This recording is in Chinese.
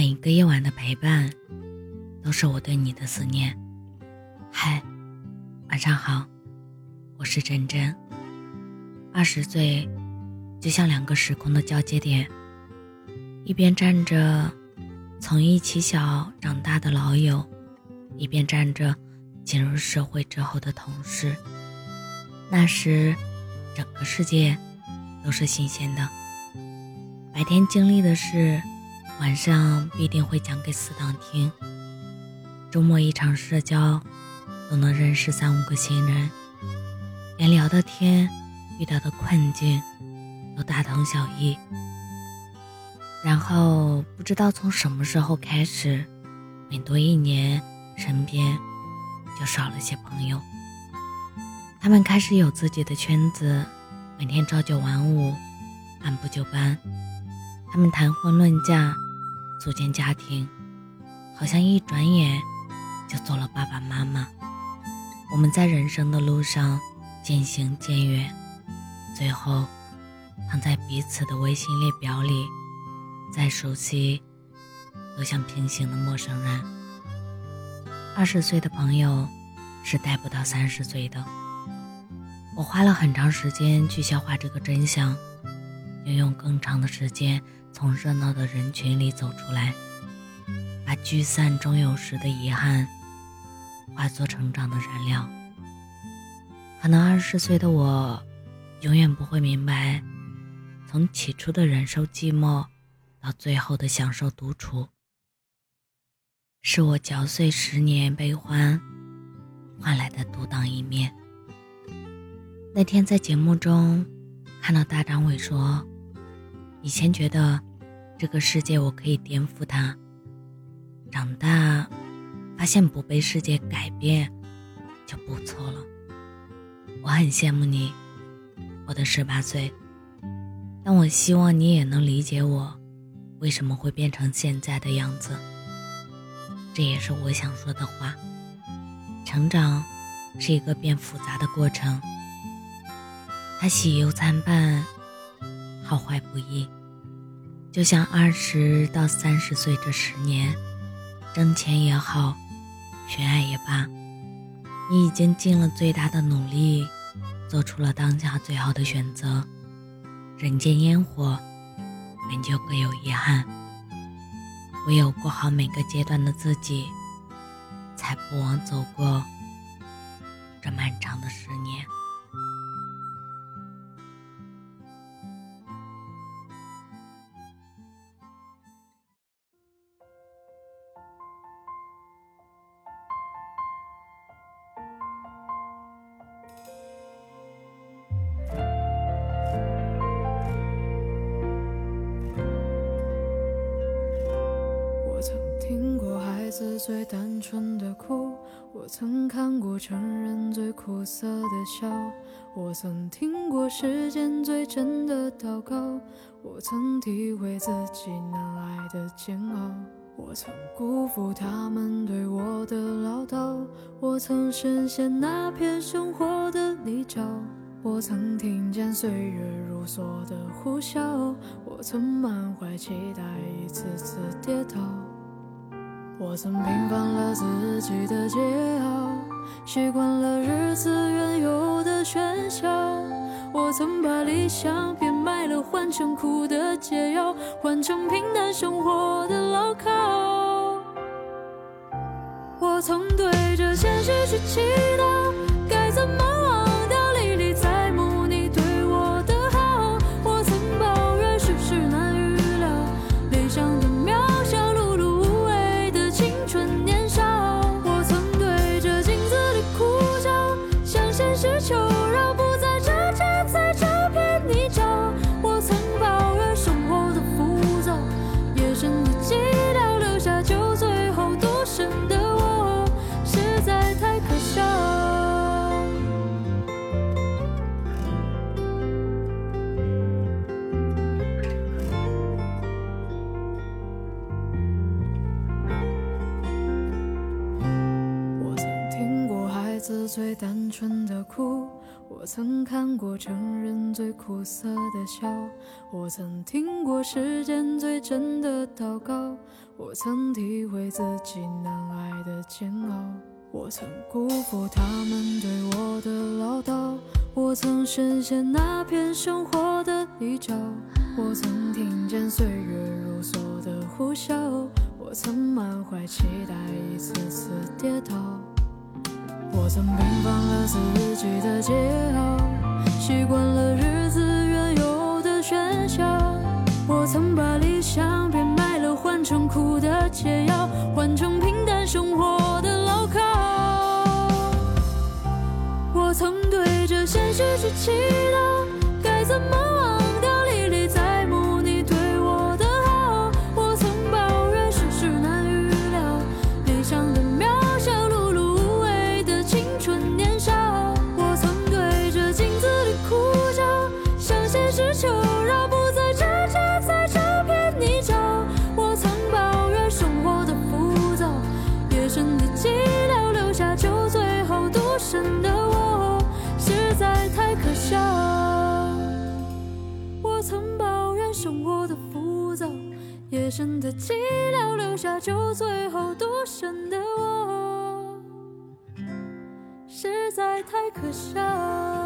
每一个夜晚的陪伴，都是我对你的思念。嗨，晚上好，我是真真。二十岁，就像两个时空的交接点，一边站着从一起小长大的老友，一边站着进入社会之后的同事。那时，整个世界都是新鲜的。白天经历的事，晚上必定会讲给死党听。周末一场社交，都能认识三五个新人，连聊的天、遇到的困境都大同小异。然后不知道从什么时候开始，每多一年，身边就少了些朋友。他们开始有自己的圈子，每天朝九晚五，按部就班。他们谈婚论嫁，组建家庭，好像一转眼就做了爸爸妈妈。我们在人生的路上渐行渐远，最后躺在彼此的微信列表里，再熟悉都像平行的陌生人。二十岁的朋友是带不到三十岁的。我花了很长时间去消化这个真相，要用更长的时间从热闹的人群里走出来，把聚散终有时的遗憾化作成长的燃料。可能二十岁的我，永远不会明白，从起初的忍受寂寞，到最后的享受独处，是我嚼碎十年悲欢换来的独当一面。那天在节目中看到大张伟说：“以前觉得这个世界我可以颠覆它，长大发现不被世界改变就不错了。”我很羡慕你，我的十八岁，但我希望你也能理解我为什么会变成现在的样子。这也是我想说的话。成长是一个变复杂的过程。它喜忧参半，好坏不一。就像二十到三十岁这十年，挣钱也好，寻爱也罢，你已经尽了最大的努力，做出了当下最好的选择。人间烟火，本就各有遗憾。唯有过好每个阶段的自己，才不枉走过这漫长的十年。子最单纯的哭，我曾看过成人最苦涩的笑，我曾听过世间最真的祷告，我曾体会自己难挨的煎熬，我曾辜负他们对我的唠叨，我曾深陷那片生活的泥沼，我曾听见岁月如梭的呼啸，我曾满怀期待一次次跌倒。我曾平凡了自己的桀骜，习惯了日子原有的喧嚣。我曾把理想变卖了，换成苦的解药，换成平淡生活的牢靠。我曾对着现实去祈祷，该怎么？最单纯的哭，我曾看过成人最苦涩的笑，我曾听过世间最真的祷告，我曾体会自己难挨的煎熬，我曾辜负他们对我的唠叨，我曾深陷那片生活的泥沼，我曾听见岁月如梭的呼啸，我曾满怀期待一次次跌倒。我曾平凡了自己的桀骜，习惯了日子原有的喧嚣。我曾把理想变卖了，换成苦的解药，换成平淡生活的牢靠。我曾对着现实去祈祷，该怎么忘？真的，我实在太可笑。我曾抱怨生活的浮躁，夜深的寂寥，留下酒醉后独身的我，实在太可笑。